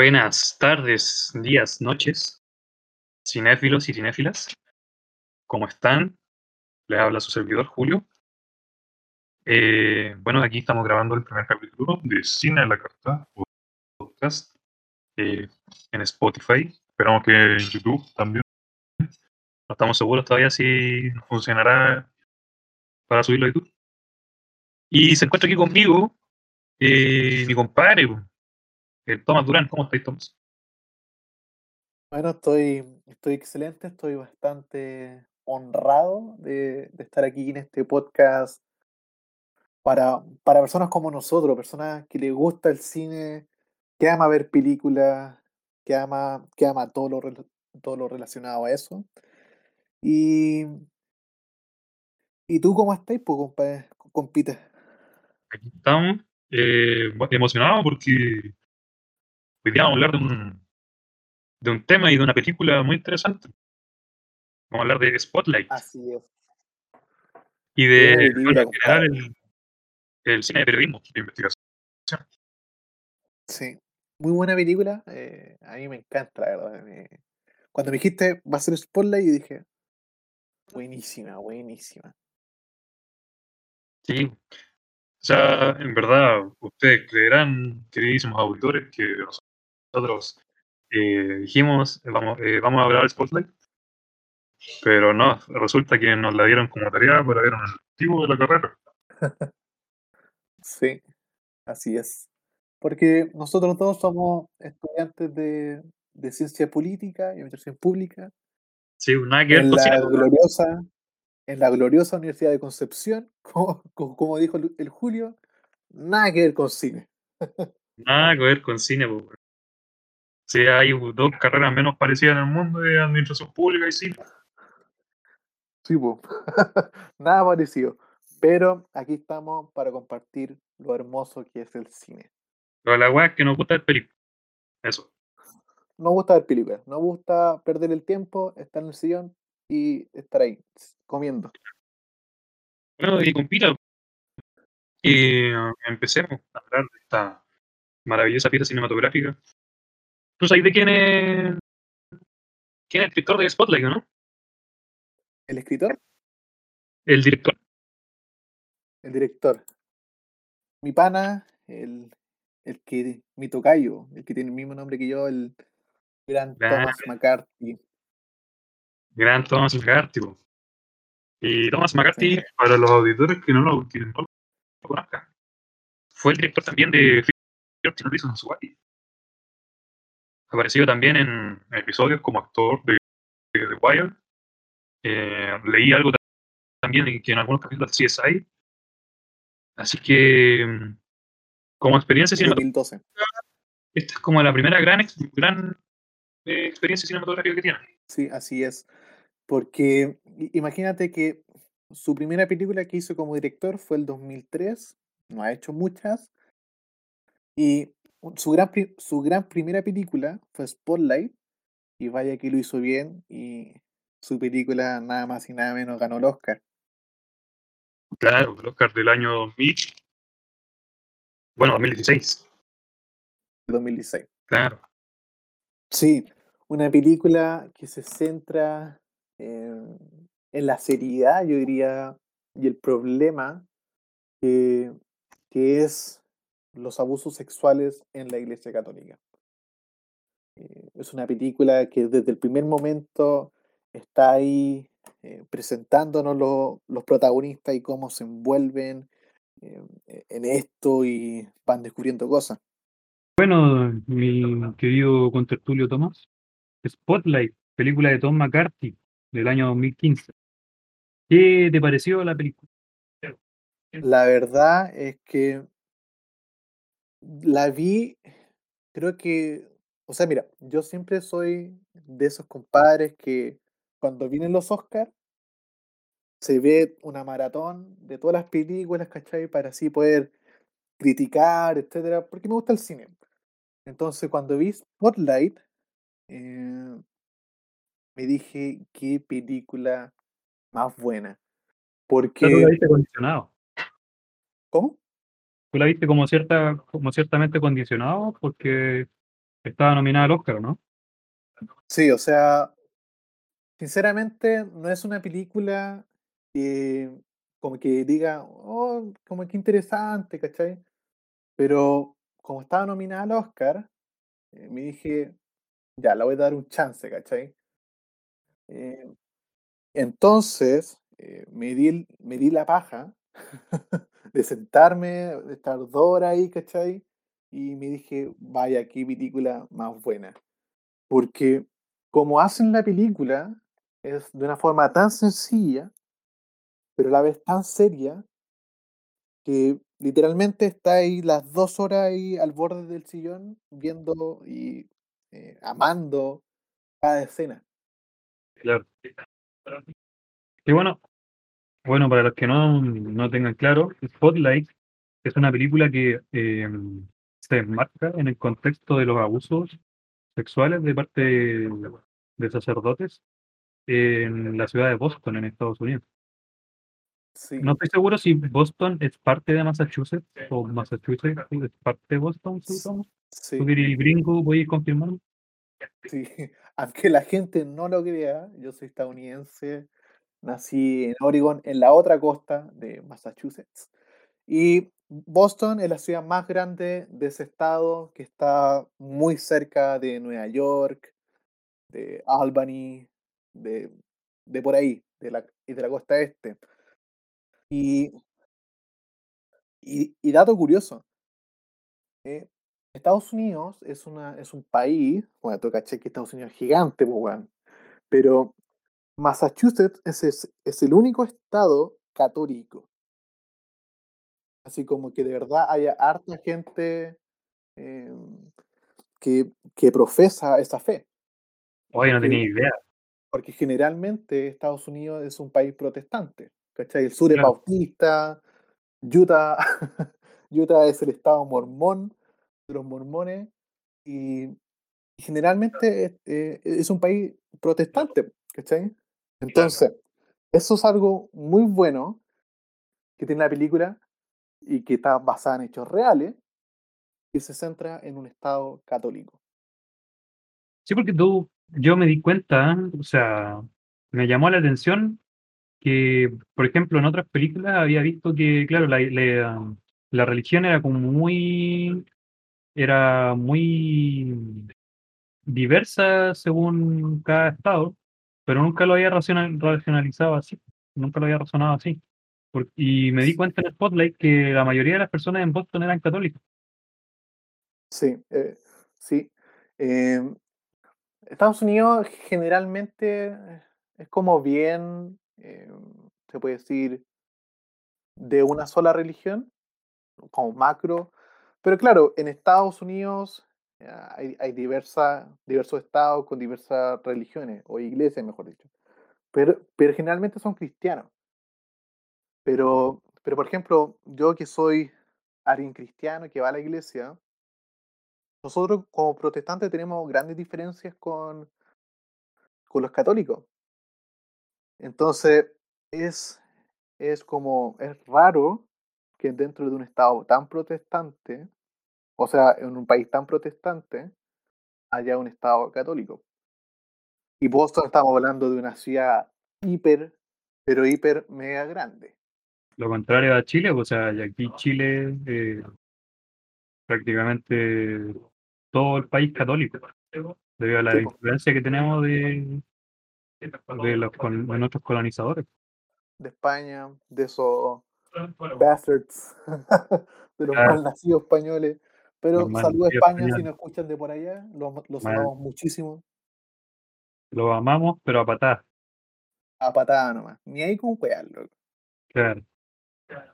Buenas tardes, días, noches, cinéfilos y cinéfilas. ¿Cómo están? Les habla su servidor Julio. Eh, bueno, aquí estamos grabando el primer capítulo de Cine a la Carta, podcast, eh, en Spotify. Esperamos que en YouTube también. No estamos seguros todavía si funcionará para subirlo a YouTube. Y se encuentra aquí conmigo eh, mi compadre, eh, Tomás Durán. ¿Cómo estáis, Tomás? Bueno, estoy, estoy excelente, estoy bastante honrado de, de estar aquí en este podcast para, para personas como nosotros, personas que les gusta el cine, que ama ver películas, que ama, que ama todo lo, todo lo relacionado a eso. Y, ¿y tú cómo estás, pues, compadre, compite? Aquí estamos eh, emocionados porque hoy día vamos a hablar de un, de un tema y de una película muy interesante. Vamos a hablar de Spotlight Así es. y de, película, bueno, en general, compadre. el, el cine de periodismo, de investigación. Sí, muy buena película. eh, a mí me encanta, la verdad. me- Cuando me dijiste va a ser Spotlight, yo dije, buenísima, buenísima. Sí, o sea, en verdad, ustedes creerán, queridísimos auditores, que nosotros eh, dijimos, vamos, eh, vamos a grabar Spotlight, pero no, resulta que nos la dieron como tarea para ver un antiguo de la carrera. Sí, así es. Porque nosotros todos somos estudiantes de, de ciencia política y administración pública Sí, nada que ver en la gloriosa, en la gloriosa Universidad de Concepción, como, como, dijo el, el Julio, nada que ver con cine. nada que ver con cine. pues, Sí, hay dos carreras menos parecidas en el mundo de administración pública y cine. Sí, po. Nada parecido. Pero aquí estamos para compartir lo hermoso que es el cine. Pero la weá es que nos gusta el película. Eso. Nos gusta ver películas, nos gusta perder el tiempo, estar en el sillón y estar ahí, comiendo. Bueno, y compita, y uh, empecemos a hablar de esta maravillosa pieza cinematográfica. ¿Tú sabes de quién es, quién es el escritor de Spotlight, no? El escritor, El director. el director. Mi pana, el, el que, mi tocayo, el que tiene el mismo nombre que yo, el gran Thomas McCarthy. gran Thomas McCarthy. Y Thomas McCarthy, Sí. para los auditores que no lo, que no lo conozcan, fue el director también de 13 Reasons Why. Apareció también en episodios como actor de, de The Wire. Eh, leí algo también que en algunos capítulos de CSI. Así que, mm, como experiencia cinematográfica, 2012. esta es como la primera gran, gran eh, experiencia cinematográfica que tiene. Sí, así es. Porque imagínate que su primera película que hizo como director fue el 2003, no ha hecho muchas, y su gran, su gran primera película fue Spotlight, y vaya que lo hizo bien, y su película nada más y nada menos ganó el Oscar, Claro, el Oscar del año 2000, bueno, 2016, el 2016. claro. Sí, una película que se centra en, en la seriedad, yo diría, y el problema que, que es los abusos sexuales en la Iglesia Católica. Eh, es una película que desde el primer momento está ahí eh, presentándonos lo- los protagonistas y cómo se envuelven eh, en esto y van descubriendo cosas. Bueno, mi querido contertulio Tomás, Spotlight, película de Tom McCarthy del año 2015. ¿Qué te pareció la película? La verdad es que la vi, creo que, o sea, mira, yo siempre soy de esos compadres que cuando vienen los Oscars se ve una maratón de todas las películas, ¿cachai? Para así poder criticar, etcétera, porque me gusta el cine. Entonces, cuando vi Spotlight, eh, me dije, qué película más buena. Porque, viste condicionado. ¿cómo? Tú la viste como cierta, como ciertamente condicionado, porque Estaba nominada al Oscar, ¿no? Sí, o sea, sinceramente no es una película que como que diga, oh, como que interesante, ¿cachai? Pero como estaba nominada al Oscar, eh, me dije, ya, la voy a dar un chance, ¿cachai? Eh, entonces, eh, me, di, me di la paja de sentarme, de estar dos horas ahí, ¿cachai? Y me dije, vaya, qué película más buena. Porque como hacen la película, es de una forma tan sencilla, pero a la vez tan seria, que literalmente está ahí las dos horas ahí al borde del sillón, viendo y eh, amando cada escena. Claro. Y bueno, bueno, para los que no, no tengan claro, Spotlight es una película que eh, se enmarca en el contexto de los abusos sexuales de parte de, de sacerdotes en la ciudad de Boston, en Estados Unidos. Sí, No estoy seguro si Boston es parte de Massachusetts o Massachusetts es parte de Boston. ¿sí, Tomás? sí, ¿Tú que eres gringo, voy a confirmar? sí. Aunque la gente no lo crea, yo soy estadounidense, nací en Oregon, en la otra costa de Massachusetts. Y Boston es la ciudad más grande de ese estado, que está muy cerca de Nueva York, de Albany, de, de por ahí, de la, y de la costa este. Y, y, y dato curioso, eh, Estados Unidos es, una, es un país, bueno, tú caché que Estados Unidos es gigante, pues, weón, pero Massachusetts es, es, es el único estado católico. Así como que de verdad haya harta gente eh, que, que profesa esa fe. Oye, no tenía idea. porque generalmente Estados Unidos es un país protestante. ¿Cachai? El sur es Claro. bautista, Utah, Utah es el estado mormón de los mormones y, y generalmente es, eh, es un país protestante, ¿cachai? Entonces, eso es algo muy bueno que tiene la película y que está basada en hechos reales y se centra en un estado católico. Sí, porque tú, yo me di cuenta, o sea, me llamó la atención que, por ejemplo, en otras películas había visto que, claro, la, la, la religión era como muy, era muy diversa según cada estado, pero nunca lo había racional- racionalizado así, nunca lo había razonado así. Y me di cuenta en Spotlight que la mayoría de las personas en Boston eran católicas. Sí, eh, sí. Em, Estados Unidos generalmente eh, es como bien, em, se puede decir, de una sola religión, como macro. Pero claro, en Estados Unidos hay, hay diversa- diversos estados con diversas religiones, o iglesias, mejor dicho. Pero, pero generalmente son cristianos. Pero, pero, por ejemplo, yo que soy alguien cristiano que va a la iglesia, nosotros como protestantes tenemos grandes diferencias con, con los católicos. Entonces, es, es como, es raro que dentro de un estado tan protestante, o sea, en un país tan protestante, haya un estado católico. Y Boston estamos hablando de una ciudad hiper, pero hiper mega grande. Lo contrario a Chile, o sea, y aquí Chile eh, prácticamente todo el país católico, debido a la Sí, influencia que tenemos de, de, los, de nuestros colonizadores. De España, de esos bastards, de los Claro. mal nacidos españoles. Pero Los mal saludos a España si nos escuchan de por allá, los, los amamos muchísimo. Los amamos, pero a patadas. A patada nomás. Ni ahí con weas, loco. Claro.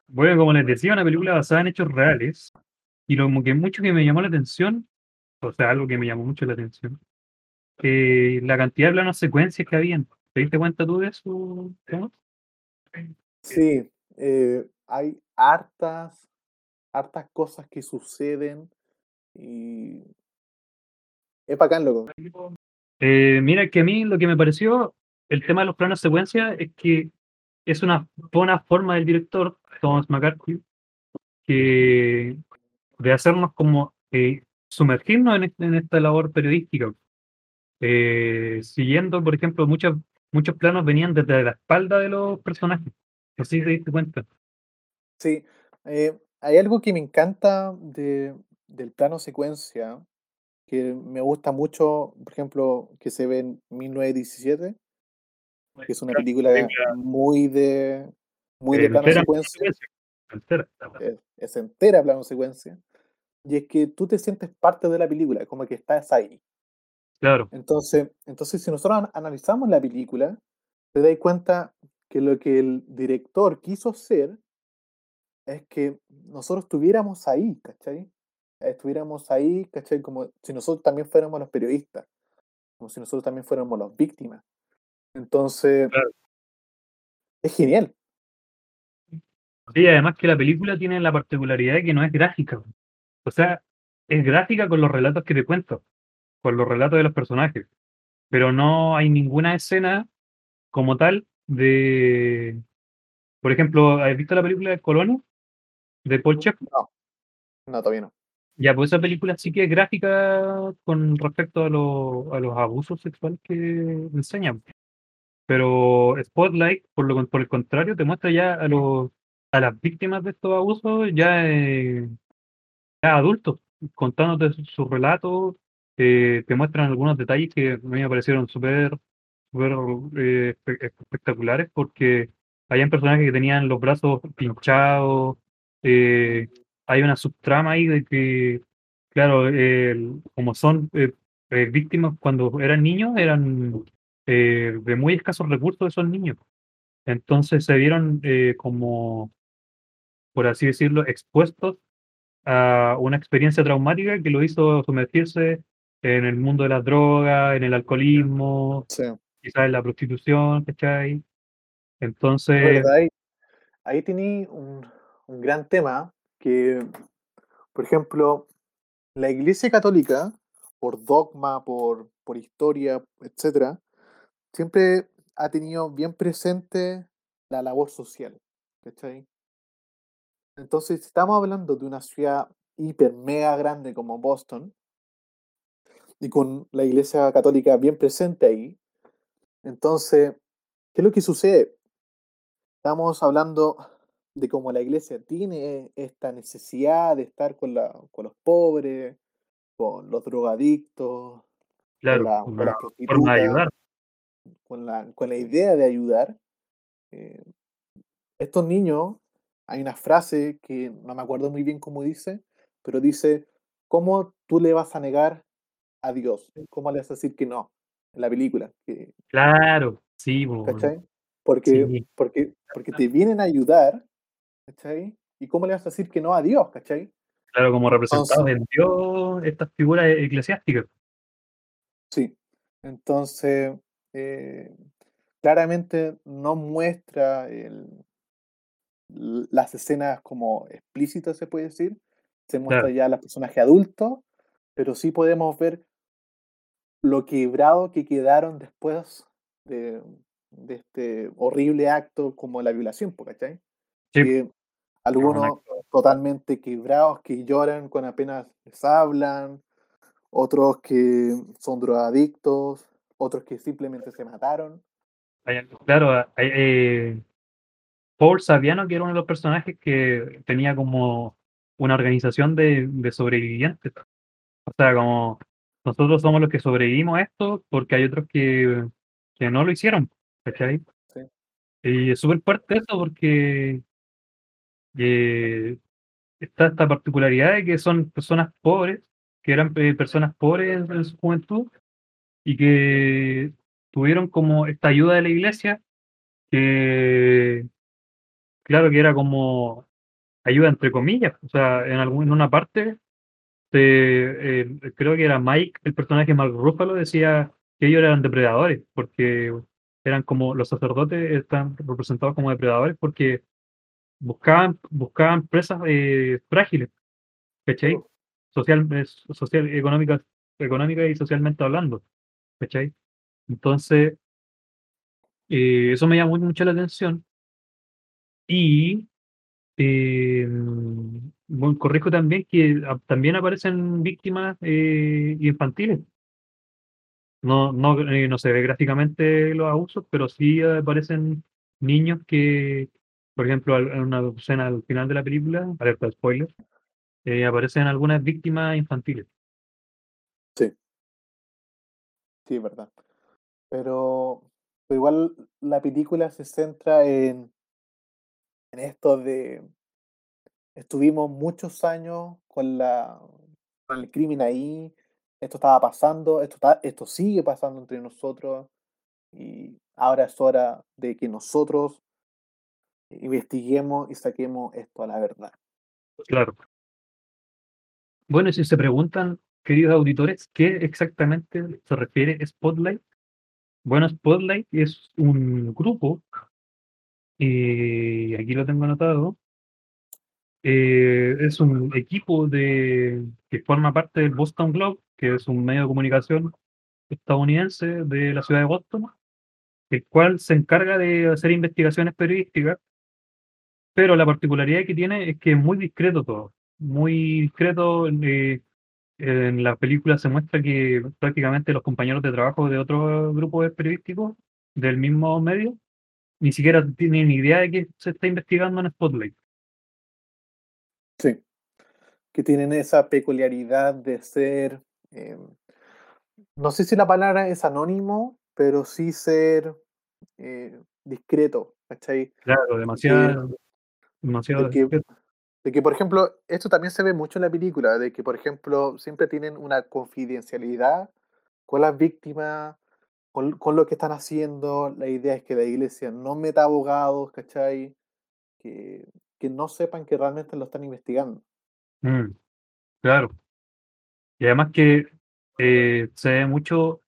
Bueno, como les decía, una película basada en hechos reales. Y lo que mucho que me llamó la atención, o sea, algo que me llamó mucho la atención, que la cantidad de planos secuencias que habían. ¿Te diste cuenta tú de eso? Tomás? Sí, eh, hay hartas, hartas cosas que suceden y es bacán, loco. Eh, mira que a mí lo que me pareció, el tema de los planos secuencia, es que es una buena forma del director, Thomas McCarthy, que de hacernos como eh, sumergirnos en, en esta labor periodística. Eh, siguiendo, por ejemplo, muchos, muchos planos venían desde la espalda de los personajes. Si te diste cuenta. Sí, eh, hay algo que me encanta de, del plano secuencia, que me gusta mucho, por ejemplo, que se ve en 1917, que es una película muy de, muy de plano secuencia, es, es entera plano secuencia, y es que tú te sientes parte de la película, como que estás ahí. Claro, Entonces, entonces si nosotros an- analizamos la película, te das cuenta que lo que el director quiso hacer es que nosotros estuviéramos ahí, ¿cachai? Estuviéramos ahí, ¿cachai? Como si nosotros también fuéramos los periodistas, como si nosotros también fuéramos las víctimas. Entonces, claro. es genial. Sí, además que la película tiene la particularidad de que no es gráfica. O sea, es gráfica con los relatos que te cuento, con los relatos de los personajes. Pero no hay ninguna escena como tal de. Por ejemplo, ¿has visto la película de Colono? De Paul Chef. No, no, todavía no. Ya, pues esa película sí que es gráfica con respecto a, lo- a los abusos sexuales que enseñan. Pero Spotlight, por, lo, por el contrario, te muestra ya a, los, a las víctimas de estos abusos ya, eh, ya adultos, contándote sus relatos, eh, te muestran algunos detalles que a mí me parecieron súper eh, espe- espectaculares porque habían personajes que tenían los brazos pinchados, eh, hay una subtrama ahí de que, claro, el- como son eh, eh, víctimas cuando eran niños, eran eh, de muy escasos recursos esos niños. Entonces se vieron eh, como, por así decirlo, expuestos a una experiencia traumática que lo hizo sumergirse en el mundo de las drogas, en el alcoholismo, Sí, quizás en la prostitución, Entonces. Ahí, ahí tení un, un gran tema que, por ejemplo, la Iglesia Católica, por dogma, por, por historia, etcétera, siempre ha tenido bien presente la labor social. ¿Cachai? Entonces, si estamos hablando de una ciudad hiper mega grande como Boston, y con la Iglesia Católica bien presente ahí, entonces, ¿qué es lo que sucede? Estamos hablando de cómo la iglesia tiene esta necesidad de estar con, la, con los pobres, con los drogadictos, con, claro, la, con las forma de ayudar, con la, con la idea de ayudar. Eh, estos niños, hay una frase que no me acuerdo muy bien cómo dice, pero dice, ¿cómo tú le vas a negar a Dios? ¿Cómo le vas a decir que no? En la película, que, claro, sí, ¿cachai? Porque, sí, porque, porque te vienen a ayudar, ¿cachai? ¿Y cómo le vas a decir que no a Dios, ¿cachai? claro, como representados en Dios, estas figuras eclesiásticas, sí. Entonces, eh, claramente no muestra el- las escenas como explícitas, se puede decir. Se muestra claro, ya a los personajes adultos, pero sí podemos ver lo quebrado que quedaron después de, de este horrible acto como la violación, ¿cachai? Sí, algunos totalmente quebrados que lloran con apenas les hablan, otros que son drogadictos, otros que simplemente se mataron. claro, hay, eh, Paul Saviano, que era uno de los personajes que tenía como una organización de, de sobrevivientes, o sea, como nosotros somos los que sobrevivimos a esto porque hay otros que, que no lo hicieron, ¿cachai? ¿sí? Y es súper fuerte eso porque eh, está esta particularidad de que son personas pobres, que eran eh, personas pobres en, en su juventud y que tuvieron como esta ayuda de la iglesia, que claro que era como ayuda entre comillas, o sea, en, algún, en una parte, te- eh, creo que era Mike, el personaje Mark Ruffalo, decía que ellos eran depredadores, porque eran como los sacerdotes están representados como depredadores porque buscaban, buscaban presas eh, frágiles, ¿cachai? Social, eh, social, económica, económica y socialmente hablando, ¿cachai? Entonces, eh, eso me llamó mucho la atención y eh, bueno, corrijo también que también aparecen víctimas eh, infantiles. No, no, no se ve gráficamente los abusos, pero sí aparecen niños que, por ejemplo, en una escena al final de la película, alerta spoiler, eh, aparecen algunas víctimas infantiles. Sí. Sí, es verdad. Pero, pero igual la película se centra en, en esto de estuvimos muchos años con la con el crimen ahí, esto estaba pasando, esto está, esto sigue pasando entre nosotros, y ahora es hora de que nosotros investiguemos y saquemos esto a la verdad. Claro. Bueno, si se preguntan, queridos auditores, ¿qué exactamente se refiere Spotlight? Bueno, Spotlight es un grupo, y aquí lo tengo anotado, eh, es un equipo de, que forma parte del Boston Globe, que es un medio de comunicación estadounidense de la ciudad de Boston, el cual se encarga de hacer investigaciones periodísticas, pero la particularidad que tiene es que es muy discreto todo, muy discreto. eh, en la película se muestra que prácticamente los compañeros de trabajo de otros grupos periodísticos del mismo medio ni siquiera tienen idea de que se está investigando en Spotlight. Sí. Que tienen esa peculiaridad de ser, eh, no sé si la palabra es anónimo, pero sí ser eh, discreto, ¿cachai? Claro, demasiado, demasiado de que- discreto. De que, por ejemplo, esto también se ve mucho en la película, de que, por ejemplo, siempre tienen una confidencialidad con las víctimas, con, con lo que están haciendo. La idea es que la iglesia no meta abogados, ¿cachai? Que, que no sepan que realmente lo están investigando. Mm, claro. Y además que eh, se ve mucho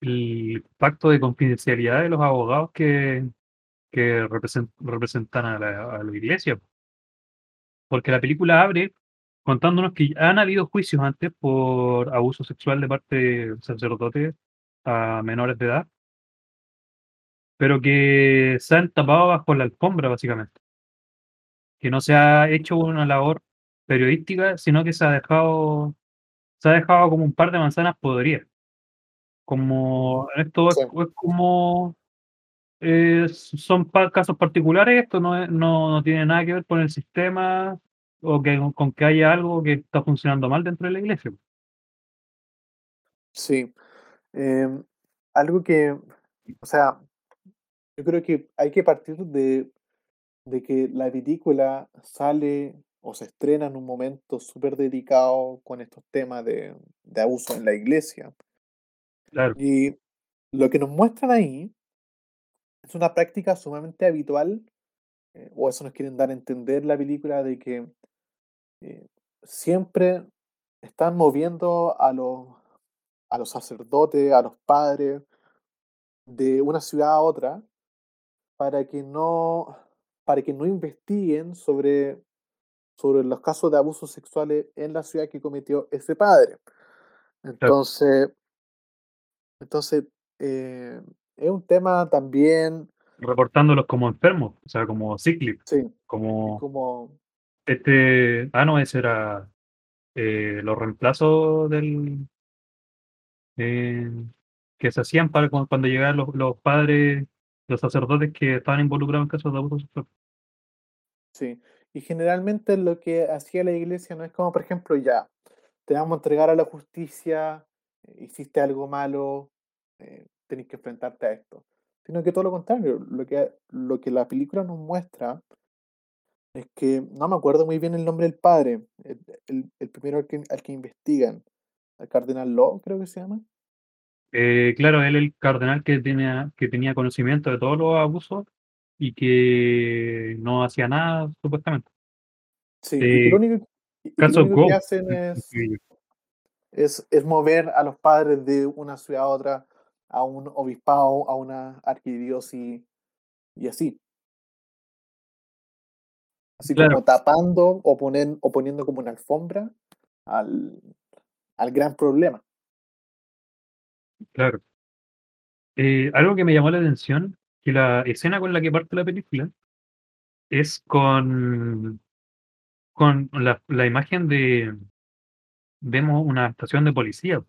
el pacto de confidencialidad de los abogados que, que represent- representan a la, a la iglesia. Porque la película abre contándonos que han habido juicios antes por abuso sexual de parte de sacerdotes a menores de edad, pero que se han tapado bajo la alfombra, básicamente. Que no se ha hecho una labor periodística, sino que se ha dejado, se ha dejado como un par de manzanas podridas. Como esto es, Sí. es como eh, son pa- casos particulares, esto no, es- no, no tiene nada que ver con el sistema o que, con que haya algo que está funcionando mal dentro de la iglesia. Sí. Em, algo que, o sea, yo creo que hay que partir de, de que la película sale o se estrena en un momento súper dedicado con estos temas de, de abuso en la iglesia. Claro, Y lo que nos muestran ahí es una práctica sumamente habitual, eh, o eso nos quieren dar a entender la película, de que eh, siempre están moviendo a los, a los sacerdotes, a los padres de una ciudad a otra para que no, para que no investiguen sobre, sobre los casos de abusos sexuales en la ciudad que cometió ese padre. Entonces, entonces eh, es un tema también, reportándolos como enfermos, o sea, como cíclicos, sí, como como, este, ah, no, ese era eh, los reemplazos del eh, que se hacían para cu- cuando llegaban los, los padres, los sacerdotes que estaban involucrados en casos de abuso sexual. sí. Y generalmente lo que hacía la iglesia no es como, por ejemplo, ya, te vamos a entregar a la justicia, eh, hiciste algo malo, eh, tenés que enfrentarte a esto. Sino que todo lo contrario, lo que, lo que la película nos muestra es que, no me acuerdo muy bien el nombre del padre, el, el- el primero al que, al que investigan, el cardenal Law, creo que se llama. Eh, claro, él el cardenal que tenía, que tenía conocimiento de todos los abusos y que no hacía nada, supuestamente. Sí, y que lo Eh, único, y lo único que hacen es, es, es mover a los padres de una ciudad a otra, a un obispado, a una arquidiócesis y así. Así Claro. como tapando o, ponen, o poniendo como una alfombra al, al gran problema. Claro. Eh, algo que me llamó la atención, que la escena con la que parte la película es con con la, la imagen de. Vemos una estación de policía.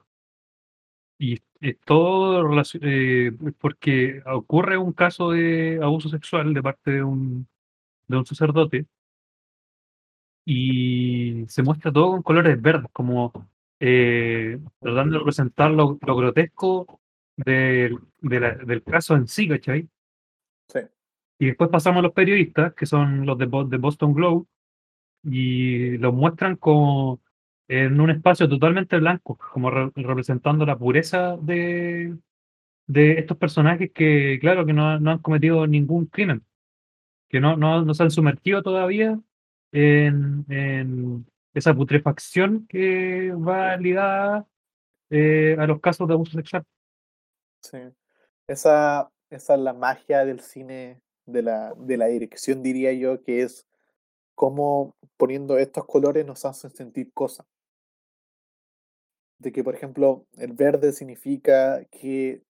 Y es todo relacio- eh, porque ocurre un caso de abuso sexual de parte de un, de un sacerdote y se muestra todo con colores verdes, como eh, tratando de representar lo, lo grotesco del, de la- del caso en sí, ¿cachai? Sí. Y después pasamos a los periodistas, que son los de, de Boston Globe, y los muestran como en un espacio totalmente blanco, como re- representando la pureza de, de estos personajes que, claro, que no, no han cometido ningún crimen, que no, no, no se han sumergido todavía en, en esa putrefacción que va ligada eh, a los casos de abuso sexual. Sí. Esa, esa es la magia del cine, de la, de la dirección, diría yo, que es cómo poniendo estos colores nos hacen sentir cosas. De que, por ejemplo, el verde significa que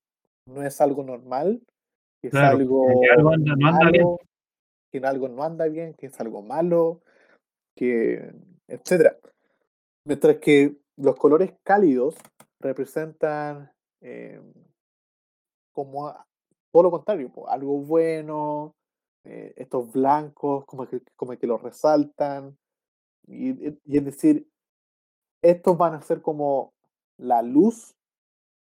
no es algo normal, que es algo que algo anda- no anda bien. malo, que algo no anda bien, que es algo malo, que etcétera. Mientras que los colores cálidos representan eh, como todo lo contrario, algo bueno, eh, estos blancos como que, como que los resaltan, y, y- y es decir, estos van a ser como la luz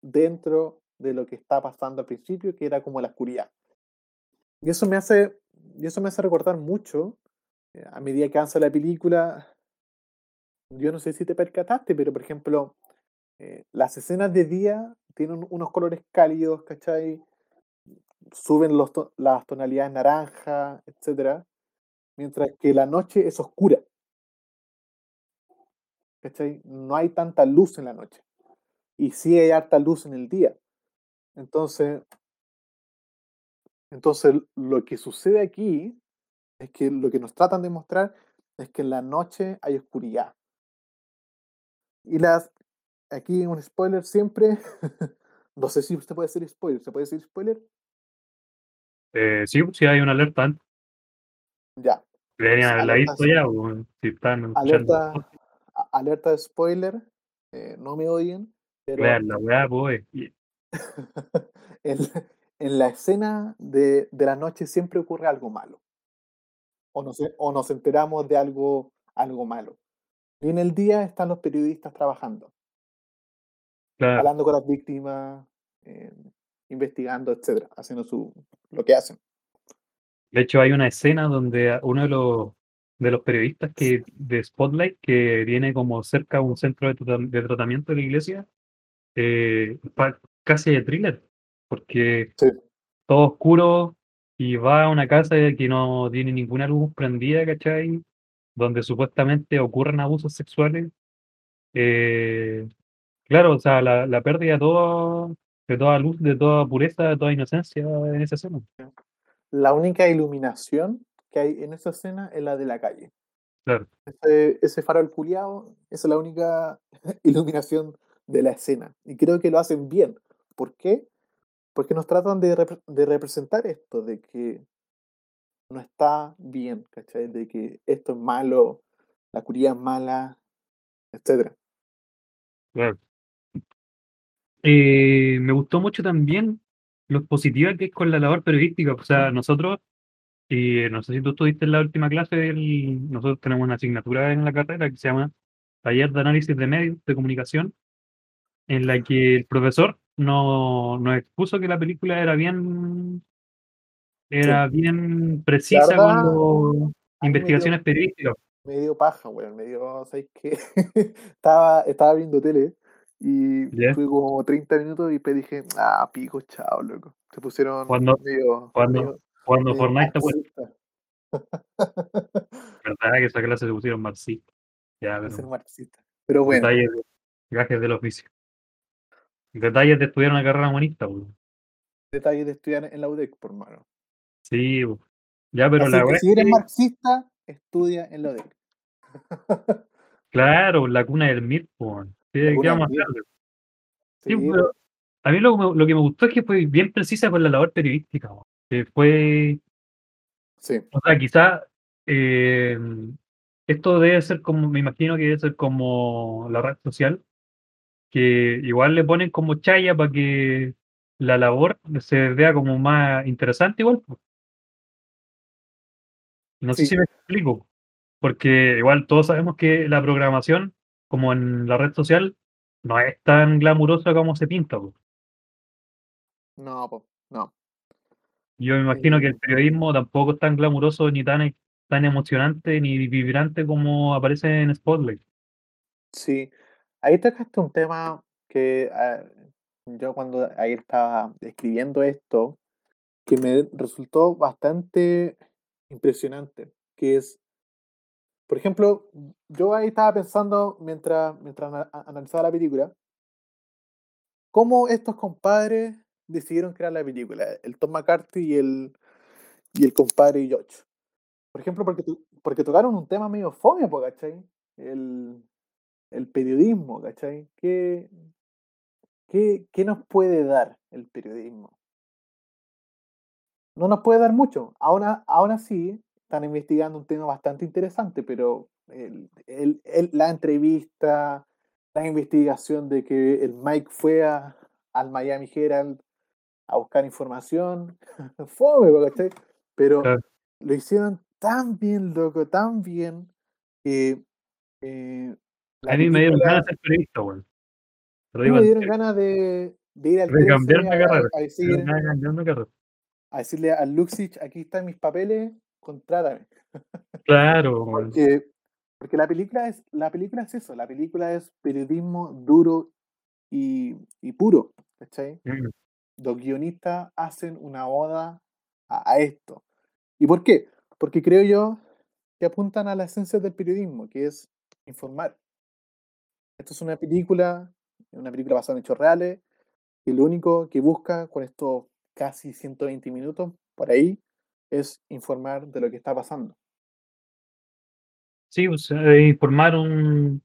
dentro de lo que está pasando al principio, que era como la oscuridad. Y eso me hace, y eso me hace recordar mucho, eh, a medida que avanza la película, yo no sé si te percataste, pero por ejemplo, eh, las escenas de día tienen unos colores cálidos, ¿cachai? Suben los las tonalidades naranja, etcétera, mientras que la noche es oscura, ¿cachai? No hay tanta luz en la noche, y sí hay harta luz en el día. Entonces, entonces lo que sucede aquí es que lo que nos tratan de mostrar es que en la noche hay oscuridad. Y las, aquí un spoiler siempre, no sé si usted puede decir spoiler, ¿se puede decir spoiler? Eh, sí, si hay una alerta antes. Ya, Deberían haberla alerta visto ya, o si están alerta, alerta de spoiler, eh, no me odien, pero Vean la weá, pues. y- en, en la escena de, de la noche siempre ocurre algo malo. O nos, o nos enteramos de algo, algo malo. Y en el día están los periodistas trabajando, Claro, hablando con las víctimas, eh, investigando, etcétera, haciendo su, lo que hacen. De hecho, hay una escena donde uno de los, de los periodistas que, de Spotlight, que viene como cerca a un centro de, trata- de tratamiento de la iglesia, eh, casi de thriller, porque Sí. todo oscuro y va a una casa que no tiene ninguna luz prendida, ¿cachai? Donde supuestamente ocurren abusos sexuales. Eh, claro, o sea, la, la pérdida de, todo, de toda luz, de toda pureza, de toda inocencia en esa escena. La única iluminación que hay en esa escena es la de la calle. Claro. Ese, ese farol culiado, esa es la única iluminación de la escena. Y creo que lo hacen bien. ¿Por qué? Porque nos tratan de, de representar esto, de que no está bien, ¿cachai? De que esto es malo, la curía es mala, etc. Claro. Eh, me gustó mucho también lo positiva que es con la labor periodística. O sea, nosotros, y no sé si tú estuviste en la última clase, nosotros tenemos una asignatura en la carrera que se llama Taller de Análisis de Medios de Comunicación, en la que el profesor no- nos expuso que la película era bien, era bien precisa verdad, me investigaciones periodísticas. Me dio paja, weón. Me dio, ¿sabes qué? estaba, estaba viendo tele y fui como 30 minutos y dije, ah, pico, chao, loco. Se pusieron Cuando- medio, cuando- medio, Cuando Fortnite, verdad que esa clase se pusieron marxistas. Ya, pero marxistas. Pero bueno, detalles, de- gajes del oficio. Detalles de estudiar una carrera humanista, weón. detalles de estudiar en la UDEC, por mano. Sí, ya, pero Así la que si es eres que- marxista, estudia en la UDEC. claro, la cuna del weón. ¿Qué, qué vamos a hacer? Sí, pero a mí lo, que me- lo que me gustó es que fue bien precisa con la labor periodística. Que fue, sí, o sea, quizá eh, esto debe ser como, me imagino que debe ser como la red social, que igual le ponen como chaya para que la labor se vea como más interesante igual. No sé si me explico, porque igual todos sabemos que la programación, como en la red social, no es tan glamurosa como se pinta. po. No, po, no. Yo me imagino que el periodismo tampoco es tan glamuroso ni tan, tan emocionante ni vibrante como aparece en Spotlight. sí. Ahí tocaste un tema que ah, yo cuando ayer estaba escribiendo esto, que me resultó bastante impresionante, que es, por ejemplo, yo ahí estaba pensando mientras, mientras analizaba la película, cómo estos compadres decidieron crear la película, el Tom McCarthy y el, y el compadre George. Por ejemplo, porque, porque tocaron un tema medio fome, ¿cachai? El, el periodismo, ¿cachai? ¿Qué, qué, qué nos puede dar el periodismo? No nos puede dar mucho. Aún, aún así, están investigando un tema bastante interesante, pero el- el- el- la entrevista, la investigación de que el Mike fue a- al Miami Herald a buscar información, fome, ¿cachai? Pero Claro. lo hicieron tan bien, loco, tan bien, que eh, la A mí me dieron ganas de ser periodista, digo me dieron ganas de, de ir al De 13 cambiar mi a- a- carrera. a Me decir- dieron ganas de cambiar mi carrera. a decirle al Luxich, aquí están mis papeles, contrátame. Claro. Porque, porque la película es, la película es eso, la película es periodismo duro y, y puro, ¿cachai? Mm. Los guionistas hacen una oda a, a esto. ¿Y por qué? Porque creo yo que apuntan a la esencia del periodismo, que es informar. Esto es una película, una película basada en hechos reales, y lo único que busca con estos casi 120 minutos por ahí es informar de lo que está pasando. Sí, eh, informar un,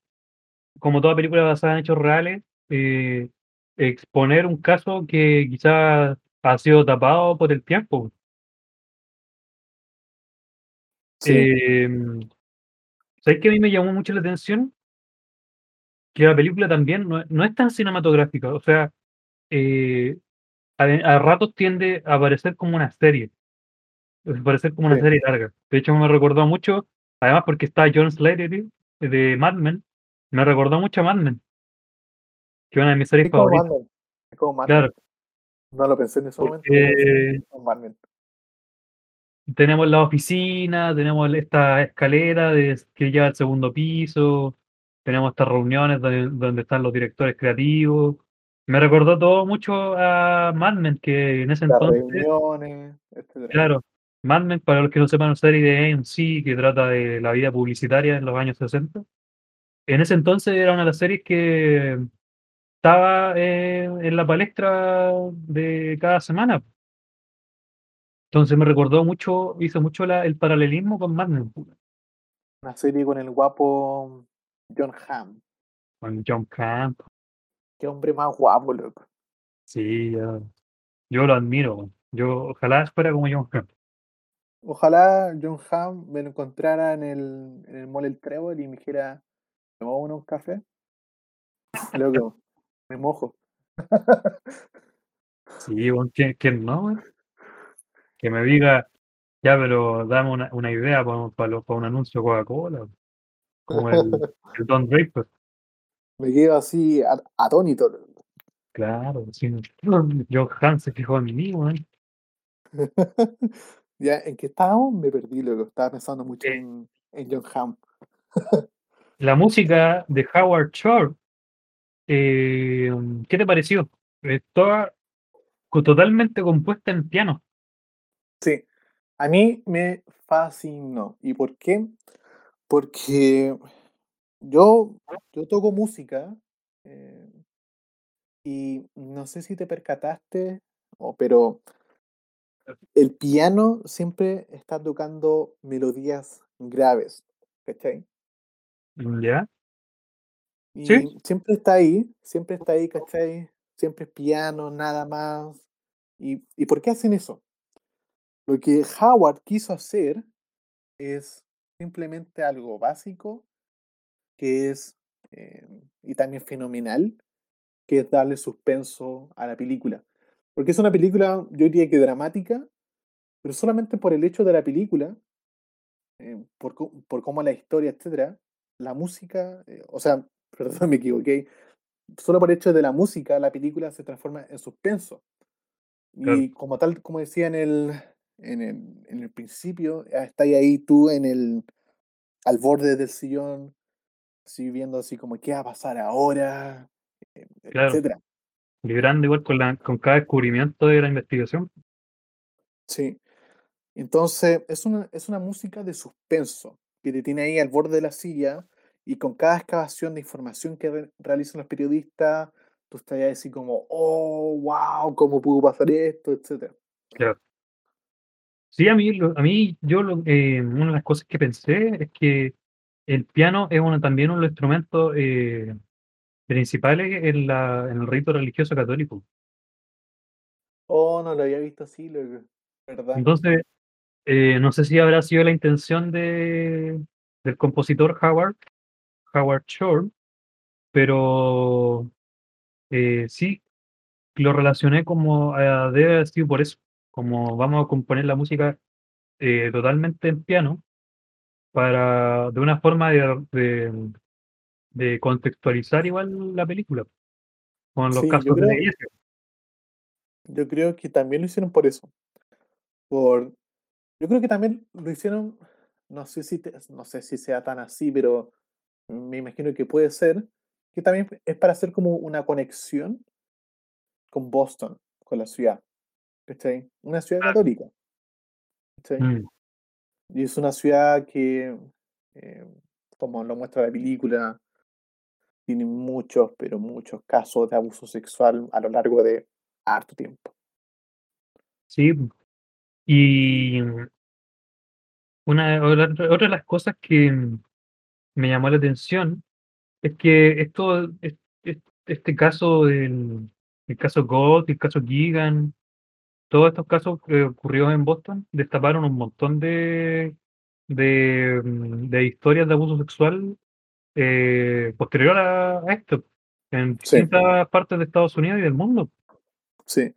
como toda película basada en hechos reales, eh, exponer un caso que quizás ha sido tapado por el tiempo. Eh, ¿sabes que a mí me llamó mucho la atención? Que la película también no, no es tan cinematográfica, o sea, eh, a, a ratos tiende a parecer como una serie, parecer como una Sí. serie larga. De hecho, me recordó mucho, además porque está John Slattery de Mad Men, me recordó mucho a Mad Men, que es una de mis series Es como favoritas. Mad es como Mad Claro. No lo pensé en ese momento. Porque- como Mad Men. tenemos la oficina, tenemos esta escalera de, que lleva al segundo piso, tenemos estas reuniones donde, donde están los directores creativos. Me recordó todo mucho a Mad Men, que en ese Las entonces, reuniones, etcétera. claro, Mad Men, para los que no sepan, una serie de AMC que trata de la vida publicitaria en los años 60. En ese entonces era una de las series que estaba eh, en la palestra de cada semana. Entonces me recordó mucho, hizo mucho la- el paralelismo con Mad Men. Una serie con el guapo John Hamm. Con John Camp, Qué hombre más guapo, loco. sí, yo lo admiro. Yo ojalá fuera como John Camp. Ojalá John Hamm me lo encontrara en el, en el mall El Trébol y me dijera, ¿me a un café? Loco, me mojo. Sí, ¿quién, no? Que me diga, ya, pero dame una, una idea para, para, un anuncio Coca-Cola. Como el, el Don Draper. Me quedo así atónito. Claro, sí. John Hans se fijó en mí, weón. ya, ¿en qué estábamos? Me perdí, loco. Estaba pensando mucho Eh. en, en John Hamm. La música de Howard Shore, eh, ¿qué te pareció? Estaba totalmente compuesta en piano. Sí, a mí me fascinó. ¿Y por qué? Porque yo, yo toco música eh, y no sé si te percataste, o- pero el piano siempre está tocando melodías graves, ¿cachai? ¿Ya? Y Sí. siempre está ahí, siempre está ahí, ¿cachai? Siempre es piano, nada más. ¿Y, ¿y por qué hacen eso? Lo que Howard quiso hacer es simplemente algo básico que es, eh, y también fenomenal, que es darle suspenso a la película. Porque es una película, yo diría que dramática, pero solamente por el hecho de la película, eh, por, por cómo la historia, etcétera, la música, eh, o sea, perdón, me equivoqué, solo por el hecho de la música, la película se transforma en suspenso. Claro. Y como tal, como decía en el, en el, en el principio, ah, está ahí, ahí tú en el, al borde del sillón, así viendo así como qué va a pasar ahora, eh, Claro. etcétera. Vibrando igual con, la, con cada descubrimiento de la investigación. Sí. Entonces, es una, es una música de suspenso que te tiene ahí al borde de la silla y con cada excavación de información que re- realizan los periodistas, tú estás ahí así como, oh, wow, ¿cómo pudo pasar esto? etcétera. Claro. Sí, a mí, lo- a mí yo lo- eh, una de las cosas que pensé es que el piano es uno, también uno de los instrumentos eh, principales en, la, en el rito religioso católico. Oh, no lo había visto así, loco. ¿Verdad? Entonces, eh, no sé si habrá sido la intención de, del compositor Howard, Howard Shore, pero eh, sí lo relacioné como a, debe haber sido por eso, como vamos a componer la música eh, totalmente en piano para de una forma de, de, de contextualizar igual la película con los Sí, yo casos de creo, iglesia. yo creo que también lo hicieron por eso. Por, yo creo que también lo hicieron, no sé si te- no sé si sea tan así, pero me imagino que puede ser, que también es para hacer como una conexión con Boston, con la ciudad, ¿cachai? Una ciudad Ah, católica, ¿cachai? mm, Y es una ciudad que, eh, como lo muestra la película, tiene muchos, pero muchos casos de abuso sexual a lo largo de harto tiempo. sí, y una otra, de las cosas que me llamó la atención es que esto, es- es- este caso del el caso Gott, el caso Gigan, todos estos casos que ocurrieron en Boston destaparon un montón de, de, de historias de abuso sexual eh, posterior a, a esto, en Sí, distintas partes de Estados Unidos y del mundo. sí.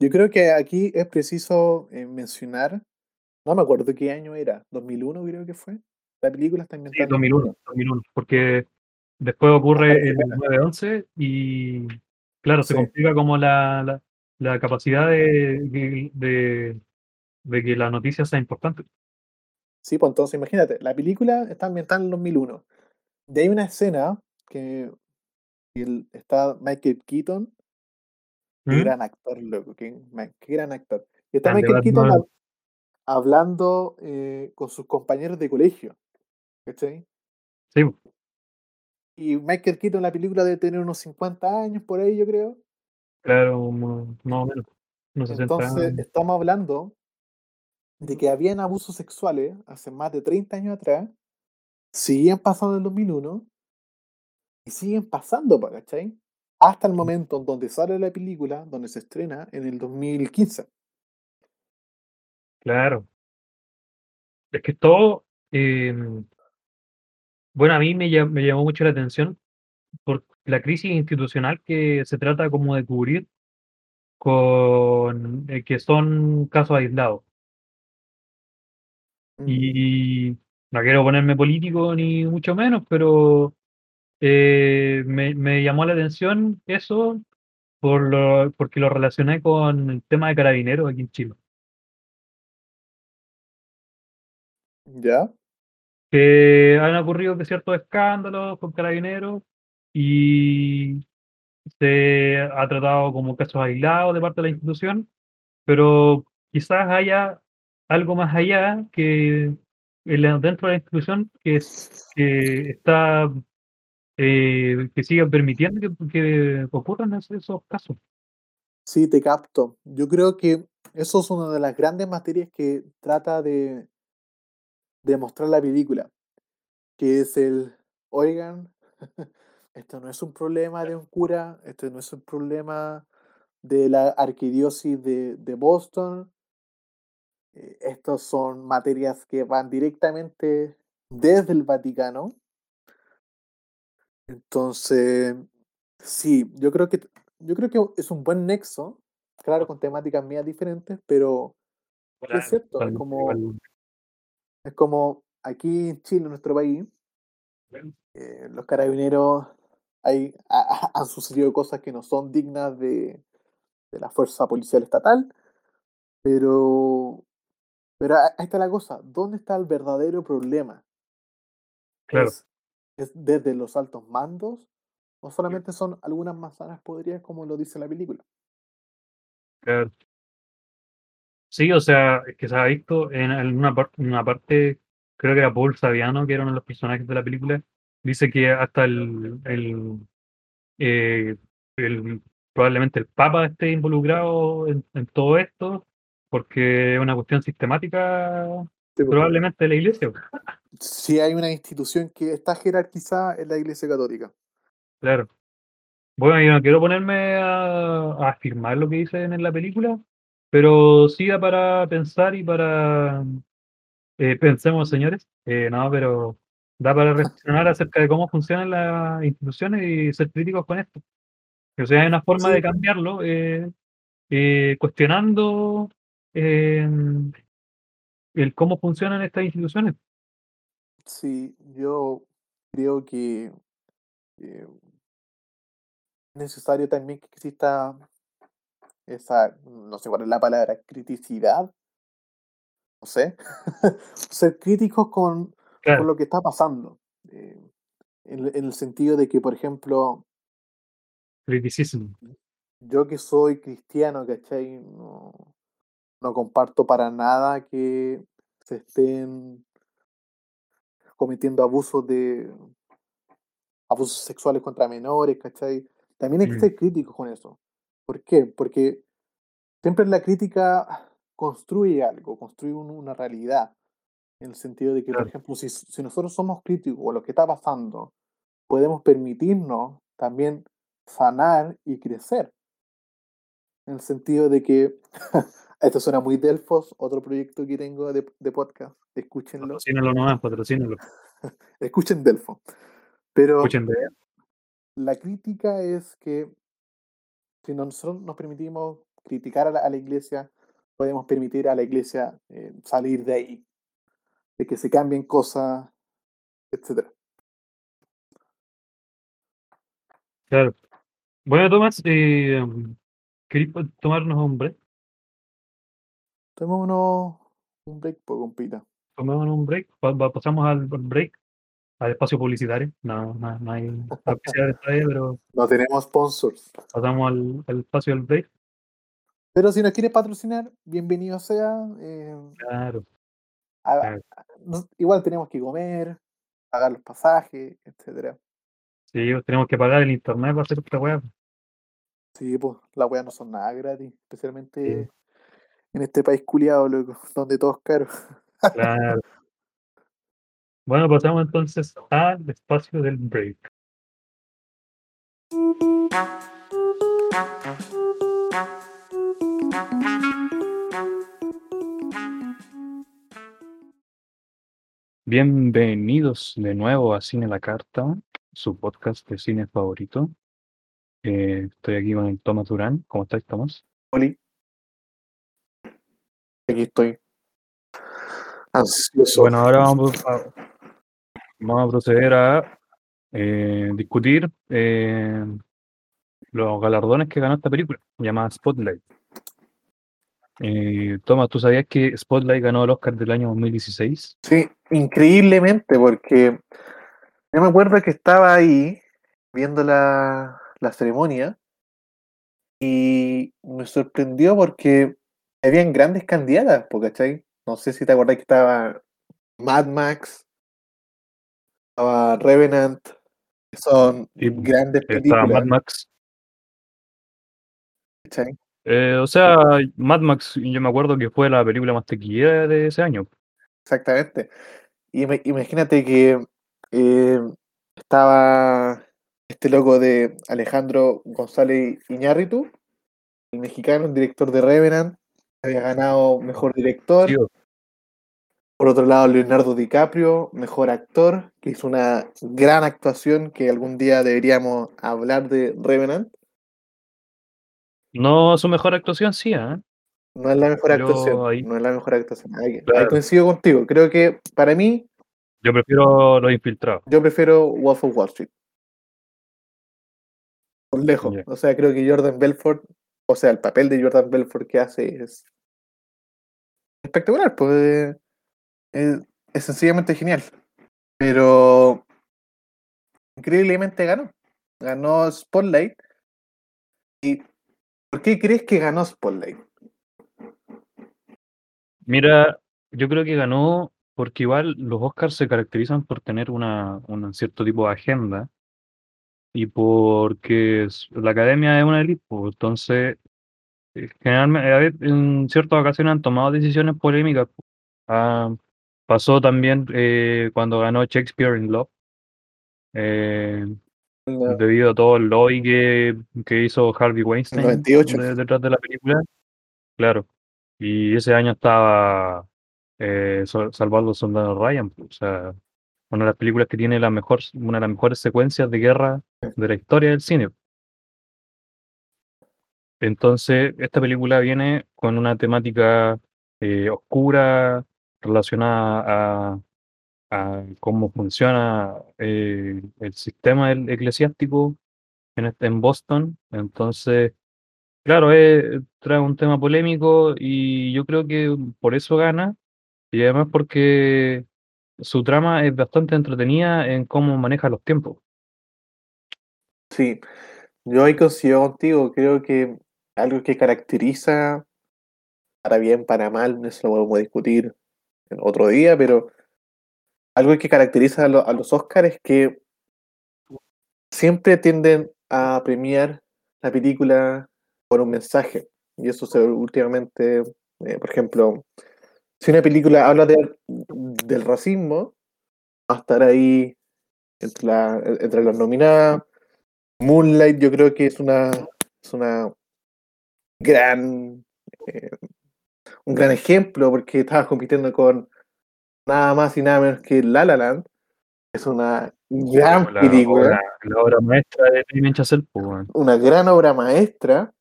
Yo creo que aquí es preciso eh, mencionar, no me acuerdo qué año era, 2001 creo que fue. La película está Sí, inventada en 2001, 2001. 2001, porque después ocurre el Pena. 9-11 y, claro, se Sí, complica como la, la, la capacidad de, de, de que la noticia sea importante. sí, pues entonces imagínate, la película está ambientada en el 2001. De ahí una escena que está Michael Keaton, qué ¿Mm? gran actor, loco, qué, qué gran actor. Y está Grande Michael Keaton hab- hablando eh, con sus compañeros de colegio, ¿cachai? Sí, Y Michael Keaton en la película debe tener unos 50 años por ahí, yo creo. claro, más o menos, unos 60 Entonces, estamos hablando de que habían abusos sexuales hace más de 30 años atrás, siguen pasando en el 2001 y siguen pasando, pa, ¿cachai? Hasta el momento en donde sale la película, donde se estrena en el 2015. Claro. Es que todo, eh, bueno, a mí me, llam- me llamó mucho la atención por la crisis institucional que se trata como de cubrir con eh, que son casos aislados. Mm, Y no quiero ponerme político ni mucho menos, pero eh, me, me llamó la atención eso por lo, porque lo relacioné con el tema de carabineros aquí en Chile. ¿Ya? Que han ocurrido que ciertos escándalos con carabineros y se ha tratado como casos aislados de parte de la institución, pero quizás haya algo más allá que dentro de la institución que, es- que está eh, que siga permitiendo que, que ocurran esos, casos. Sí, te capto. Yo creo que eso es una de las grandes materias que trata de, de mostrar la película, que es el, oigan, esto no es un problema de un cura, esto no es un problema de la arquidiócesis de, de Boston, eh, estos son materias que van directamente desde el Vaticano. Entonces, sí, yo creo que yo creo que es un buen nexo, claro, con temáticas mías diferentes, pero es cierto, es como, es como aquí en Chile, en nuestro país, eh, los carabineros hay, ha- ha- han sucedido cosas que no son dignas de, de la fuerza policial estatal, pero, pero ahí está la cosa, ¿dónde está el verdadero problema? Claro. ¿Es, es desde los altos mandos o solamente son algunas manzanas podridas como lo dice la película? Claro. Sí, o sea, es que se ha visto en, una, par- en una parte, creo que era Paul Saviano, que era uno de los personajes de la película, dice que hasta el, el, eh, el- probablemente el Papa esté involucrado en, en todo esto, porque es una cuestión sistemática Sí, po. probablemente de la iglesia. Si hay una institución que está jerarquizada en la Iglesia Católica. Claro. Bueno, yo no quiero ponerme a, a afirmar lo que dicen en la película, pero sí da para pensar y para... eh, pensemos, señores. Eh, no, pero da para reflexionar acerca de cómo funcionan las instituciones y ser críticos con esto. O sea, hay una forma Sí. de cambiarlo, eh, eh, cuestionando eh, el cómo funcionan estas instituciones. Sí, yo creo que eh, es necesario también que exista esa, no sé cuál es la palabra, criticidad, no sé, ser críticos con, con lo que está pasando. eh, en, en el sentido de que, por ejemplo, criticismo. yo que soy cristiano, ¿cachai? No, no comparto para nada que se estén cometiendo abusos de abusos sexuales contra menores, ¿cachai? También hay que Mm. ser críticos con eso. ¿Por qué? Porque siempre la crítica construye algo, construye un- una realidad. En el sentido de que, por ejemplo, si, si nosotros somos críticos con lo que está pasando, podemos permitirnos también sanar y crecer. En el sentido de que, esto suena muy Delfos, otro proyecto que tengo de, de podcast, escúchenlo, Patrocínalo nomás, patrocínalo. escuchen Delfo. Pero Escuchen de la crítica es que si nosotros nos permitimos criticar a la, a la iglesia, podemos permitir a la iglesia eh, salir de ahí, de que se cambien cosas, etcétera. Claro. Bueno, Tomás, eh, ¿queréis pa- tomarnos un break? Tomémonos un break, por compita. Tomémonos un break. Pa- pa- pasamos al break, al espacio publicitario. No, no, no hay todavía, pero No tenemos sponsors. pasamos al, al espacio del break. Pero si nos quiere patrocinar, bienvenido sea. eh, Claro. a- igual tenemos que comer, pagar los pasajes, etcétera. Sí, pues tenemos que pagar el internet para hacer esta weá. Sí, pues las weas no son nada gratis, especialmente Sí. En este país culiado, loco, donde todo es caro. Claro. Bueno, pasamos entonces al espacio del break. Bienvenidos de nuevo a Cine La Carta, su podcast de cine favorito. Eh, estoy aquí con el Tomás Durán. ¿Cómo estáis, Tomás? Oli. Aquí estoy. Ansioso. Bueno, ahora vamos a, vamos a proceder a eh, discutir eh, los galardones que ganó esta película, llamada Spotlight. Eh, Tomás, ¿tú sabías que Spotlight ganó el Oscar del año 2016? Sí, increíblemente, porque yo me acuerdo que estaba ahí viendo la, la ceremonia y me sorprendió porque habían grandes candidatas, ¿cachai? No sé si te acordás que estaba Mad Max, estaba Revenant, que son grandes Estaba Mad películas, Max. ¿cachai? Eh, o sea, Mad Max, yo me acuerdo que fue la película más taquillera de ese año. Exactamente. Y me- imagínate que eh, estaba este loco de Alejandro González Iñárritu, el mexicano, el director de Revenant, había ganado mejor director. Por otro lado, Leonardo DiCaprio, mejor actor, que hizo una gran actuación que algún día deberíamos hablar de Revenant. No, su mejor actuación sí, ¿eh? No es la mejor Pero actuación. ahí- No es la mejor actuación. Ahí, ahí Claro. coincido contigo. Creo que para mí, Yo prefiero los infiltrados. yo prefiero Wolf of Wall Street. Por lejos. O sea, creo que Jordan Belfort, o sea, el papel de Jordan Belfort que hace es espectacular, pues es, es sencillamente genial. Pero increíblemente ganó. Ganó Spotlight. ¿Y por qué crees que ganó Spotlight? Mira, yo creo que ganó porque igual los Oscars se caracterizan por tener una, un cierto tipo de agenda y porque la academia es una élite, pues, entonces eh, generalmente a en ciertas ocasiones han tomado decisiones polémicas. Ah, pasó también eh, cuando ganó Shakespeare in Love, eh, debido a todo el lobby que, que hizo Harvey Weinstein 98. de- detrás de la película. Claro. Y ese año estaba eh, Salvando al Soldado Ryan, o sea, una de las películas que tiene la mejor, una de las mejores secuencias de guerra de la historia del cine. Entonces, esta película viene con una temática eh, oscura relacionada a, cómo funciona eh, el sistema eclesiástico en, Boston. Entonces, claro, eh, trae un tema polémico y yo creo que por eso gana y además porque su trama es bastante entretenida en cómo maneja los tiempos. Sí, yo ahí coincido contigo. Creo que algo que caracteriza, para bien, para mal, eso lo podemos discutir en otro día, pero algo que caracteriza a, lo- a los Oscars es que siempre tienden a premiar la película por un mensaje. Y eso se ve últimamente, eh, por ejemplo, si una película habla de- del racismo, va a estar ahí entre, la, entre las nominadas. Moonlight yo creo que es una, es una gran eh, un gran ejemplo porque estaba compitiendo con nada más y nada menos que La La Land. Es una gran La película, la obra maestra de Damien Chazelle, pues, weón. una gran obra maestra,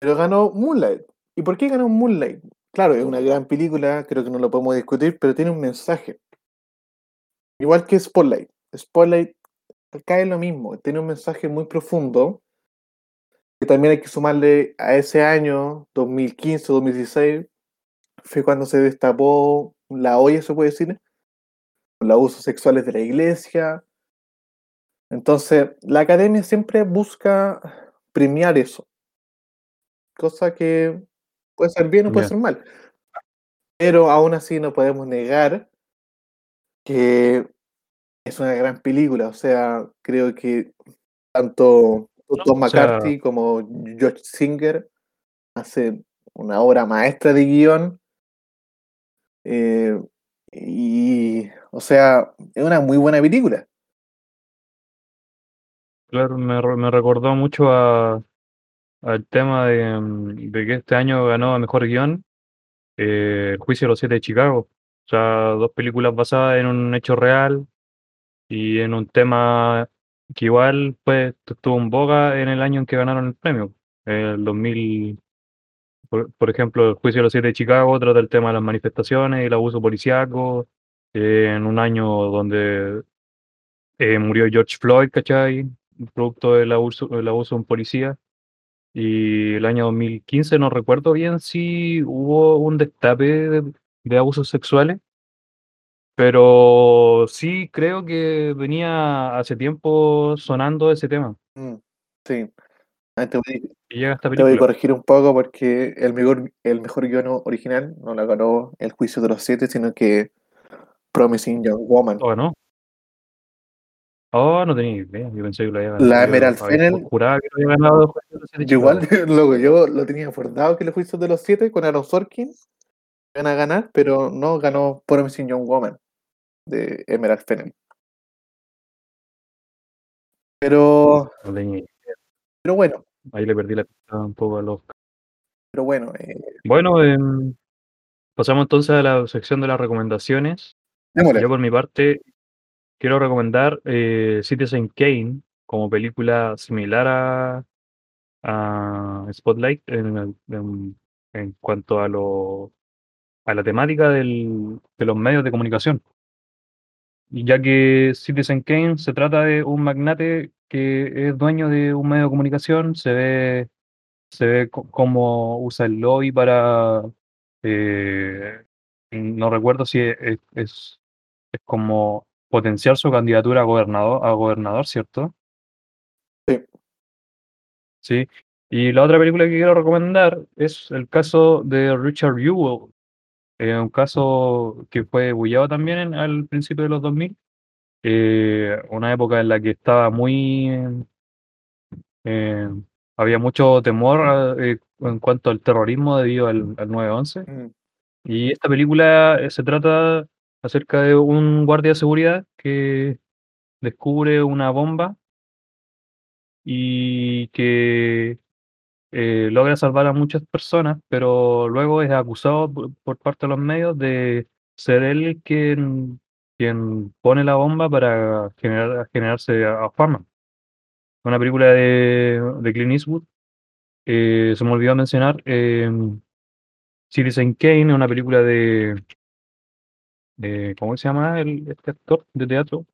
pero ganó Moonlight. ¿Y por qué ganó Moonlight? Claro, es una gran película, creo que no lo podemos discutir, pero tiene un mensaje. Igual que Spotlight. Spotlight cae lo mismo, tiene un mensaje muy profundo, que también hay que sumarle a ese año, 2015-2016, fue cuando se destapó la olla, se puede decir, los abusos sexuales de la iglesia. Entonces, la academia siempre busca premiar eso, cosa que puede ser bien o puede ser mal. Pero aún así no podemos negar que es una gran película. O sea, creo que tanto Tom o sea- McCarthy como George Singer hacen una obra maestra de guion. Eh, y, o sea, es una muy buena película. Claro, me, me recordó mucho a, al tema de, mm, de que este año ganó a Mejor Guión eh, El Juicio de los Siete de Chicago. O sea, dos películas basadas en un hecho real y en un tema que igual pues estuvo en boga en el año en que ganaron el premio, el 2000. Por, por ejemplo, El Juicio de los Siete de Chicago trata el tema de las manifestaciones y el abuso policíaco eh, en un año donde eh, murió George Floyd, ¿cachai? Producto del abuso, del abuso de un policía. Y el año 2015, no recuerdo bien si hubo un destape de, de abusos sexuales, pero sí creo que venía hace tiempo sonando ese tema. Mm, sí. Te voy, te a corregir un poco porque el mejor, el mejor guion original no la ganó El Juicio de los Siete, sino que Promising Young Woman. ¿O no? Oh, no tenía idea. Yo pensé que lo había ganado. La Emerald Fennel- Juraba que lo había ganado el Juicio de los Siete Yo igual, luego yo lo tenía acordado que el Juicio de los Siete con Aaron Sorkin iban a ganar, pero no ganó Promising Young Woman de Emerald Fennel. Pero, pero bueno, Ahí le perdí la pista un poco a los. pero bueno, eh, Bueno, em, pasamos entonces a la sección de las recomendaciones. Yo por mi parte quiero recomendar eh, Citizen Kane como película similar a, a Spotlight en, en- en cuanto a lo a la temática del- de los medios de comunicación. Ya que Citizen Kane se trata de un magnate que es dueño de un medio de comunicación, se ve, se ve cómo usa el lobby para, eh, no recuerdo si es, es- es- es como potenciar su candidatura a gobernador, a gobernador, ¿cierto? Sí. Sí. Y la otra película que quiero recomendar es el caso de Richard Jewell, eh, un caso que fue bullado también en- al principio de los 2000, eh, una época en la que estaba muy... eh, había mucho temor eh, en cuanto al terrorismo debido al, al 9-11. Mm, Y esta película eh, se trata acerca de un guardia de seguridad que descubre una bomba y que eh, logra salvar a muchas personas, pero luego es acusado por, por parte de los medios de ser él quien, quien pone la bomba para generar, generarse a, a fama. Una película de, de Clint Eastwood. eh, se me olvidó mencionar eh, Citizen Kane, una película de, de ¿cómo se llama el, este actor de teatro?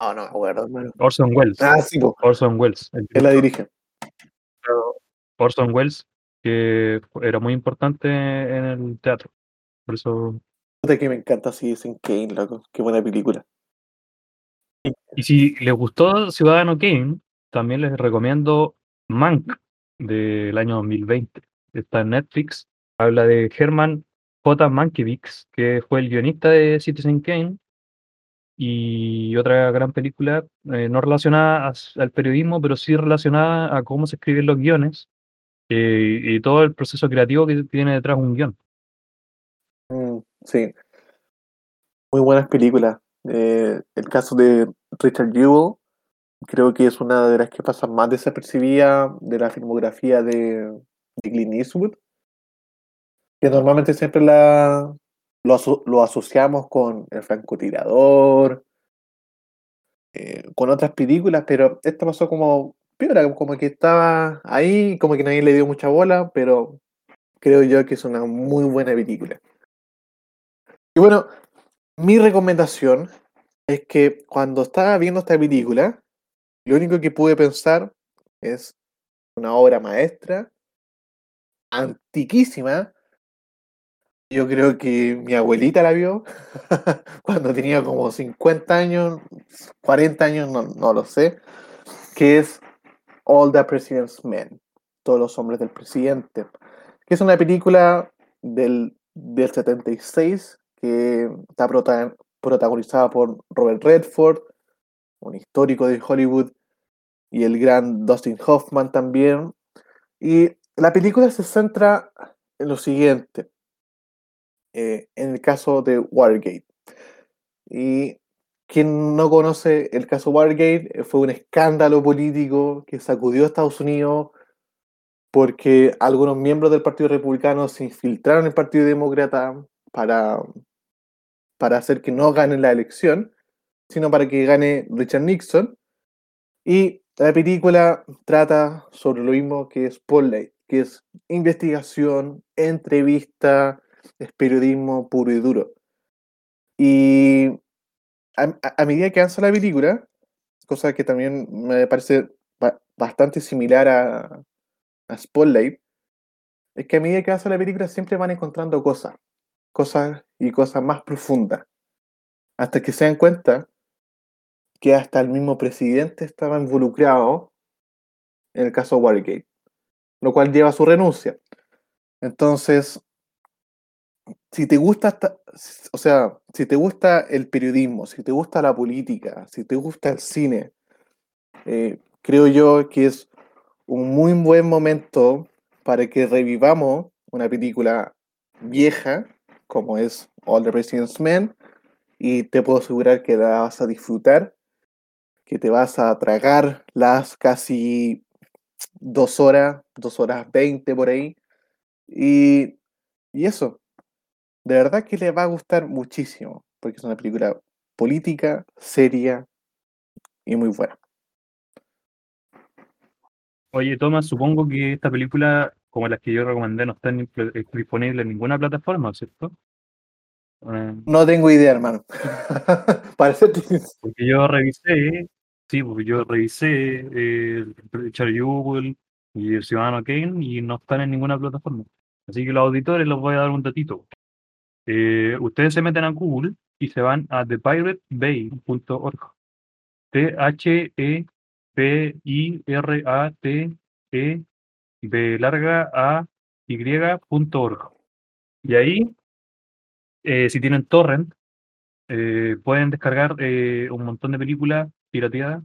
No, no me acuerdo, hermano. Orson Welles. Ah, sí, Orson Welles. el él la dirige. Orson Welles, que era muy importante en el teatro. Por eso. Que me encanta Citizen Kane, loco. Qué buena película. Y si les gustó Ciudadano Kane, también les recomiendo Mank del año 2020. Está en Netflix. Habla de Herman J. Mankiewicz, que fue el guionista de Citizen Kane. Y otra gran película, eh, no relacionada al periodismo, pero sí relacionada a cómo se escriben los guiones y todo el proceso creativo que tiene detrás un guion. Mm, sí. Muy buenas películas. Eh, el caso de Richard Jewell creo que es una de las que pasan más desapercibida de la filmografía de, de Clint Eastwood. Que normalmente siempre la, lo asociamos con El francotirador, eh, con otras películas, pero esta pasó como piola, como que estaba ahí, como que nadie le dio mucha bola, pero creo yo que es una muy buena película. Y bueno, mi recomendación es que cuando estaba viendo esta película, lo único que pude pensar es una obra maestra, antiquísima. Yo creo que mi abuelita la vio cuando tenía como 50 años, 40 años, no, no lo sé, que es All the President's Men, Todos los hombres del presidente, que es una película del, del 76 que está prota- protagonizada por Robert Redford, un histórico de Hollywood, y el gran Dustin Hoffman también. Y la película se centra en lo siguiente, eh, en el caso de Watergate. Y quien no conoce el caso Watergate, eh, fue un escándalo político que sacudió a Estados Unidos porque algunos miembros del Partido Republicano se infiltraron en el Partido Demócrata para, para hacer que no gane la elección, sino para que gane Richard Nixon. Y la película trata sobre lo mismo que Spotlight, que es investigación, entrevista, es periodismo puro y duro. Y a, medida que avanza la película, cosa que también me parece ba- bastante similar a, a Spotlight, es que a medida que avanza la película siempre van encontrando cosas, cosas y cosas más profundas, hasta que se dan cuenta que hasta el mismo presidente estaba involucrado en el caso Watergate, lo cual lleva a su renuncia. Entonces, si te gusta, o sea, si te gusta el periodismo, si te gusta la política, si te gusta el cine, eh, creo yo que es un muy buen momento para que revivamos una película vieja como es All the President's Men y te puedo asegurar que la vas a disfrutar, que te vas a tragar las casi dos horas, dos horas veinte por ahí y, y eso. De verdad que les va a gustar muchísimo, porque es una película política, seria y muy buena. Oye, Tomás, supongo que esta película, como las que yo recomendé, no está eh, disponible en ninguna plataforma, ¿cierto? Eh, No tengo idea, hermano. Parece que porque yo revisé, sí, porque yo revisé eh, Charlie Google y el Ciudadano Kane y no están en ninguna plataforma. Así que los auditores les voy a dar un datito. Eh, ustedes se meten a Google y se van a thepiratebay.org. T-H-E-P-I-R-A-T-E B larga A Y.org. Y ahí, eh, si tienen torrent, eh, pueden descargar un montón de películas pirateadas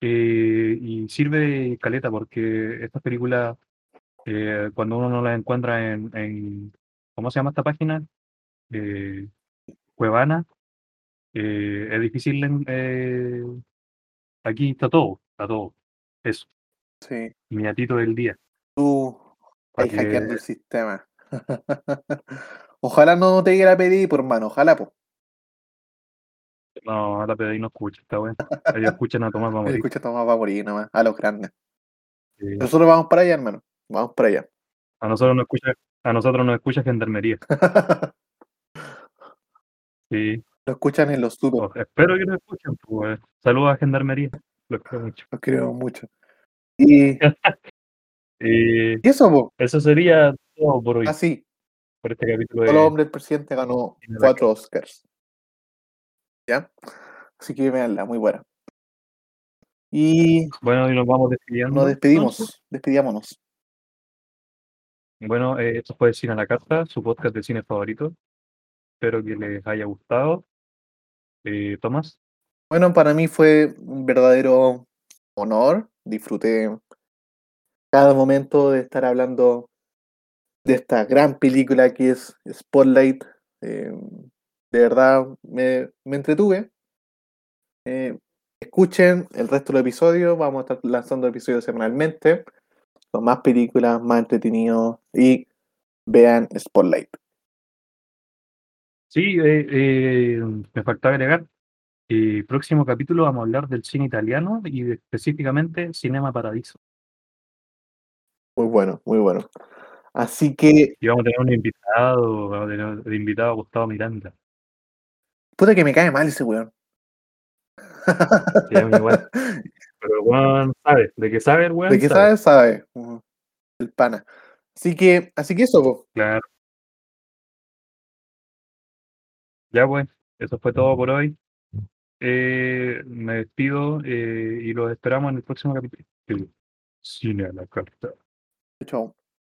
y sirve caleta porque estas películas, cuando uno no las encuentra en, en- ¿cómo se llama esta página? Eh, Cuevana, eh, es difícil. eh, aquí está todo, está todo. Eso, sí, mi gatito del día. tú Pa' estás hackeando que- el sistema. Ojalá no te quiera pedir, por mano, ojalá, pues. No, la PDI no escucha, está bueno. Ellos escuchan a Tomás va a morir. Escucha, Tomás va a morir nomás, a los grandes. Sí. Nosotros vamos para allá, hermano. Vamos para allá. A nosotros nos escucha, a nosotros nos escucha gendarmería. Sí. Lo escuchan en los tubos. Espero que nos escuchen. Pues. Saludos a gendarmería. Los quiero mucho. Los queremos mucho. Y, y eso, eso sería todo por hoy, Así, por este capítulo Solo de Hombre el Presidente ganó cuatro Oscars. ¿Ya? Así que veanla, muy buena. Y Bueno, y nos vamos despidiendo. nos despedimos, despidiámonos. Bueno, eh, esto fue Cine a la Carta, su podcast de cine favorito. Espero que les haya gustado. Eh, Tomás, Bueno, para mí fue un verdadero honor. Disfruté cada momento de estar hablando de esta gran película que es Spotlight. Eh, de verdad me, me entretuve. Eh, escuchen el resto del episodio. Vamos a estar lanzando episodios semanalmente. Con más películas, más entretenidos. Y vean Spotlight. Sí, eh, eh, me faltaba agregar. eh, próximo capítulo vamos a hablar del cine italiano y de- específicamente Cinema Paradiso. Muy bueno, muy bueno. Así que, Y vamos a tener un invitado, vamos a tener de invitado a Gustavo Miranda. puta que me cae mal ese weón. Sí, a mí igual. Pero el weón sabe, de que sabe el weón. De qué sabe. sabe. El pana. Así que, así que eso, po. Claro. Ya pues, eso fue todo por hoy. Eh, me despido eh, y los esperamos en el próximo capítulo. Cine a la carta. Chao.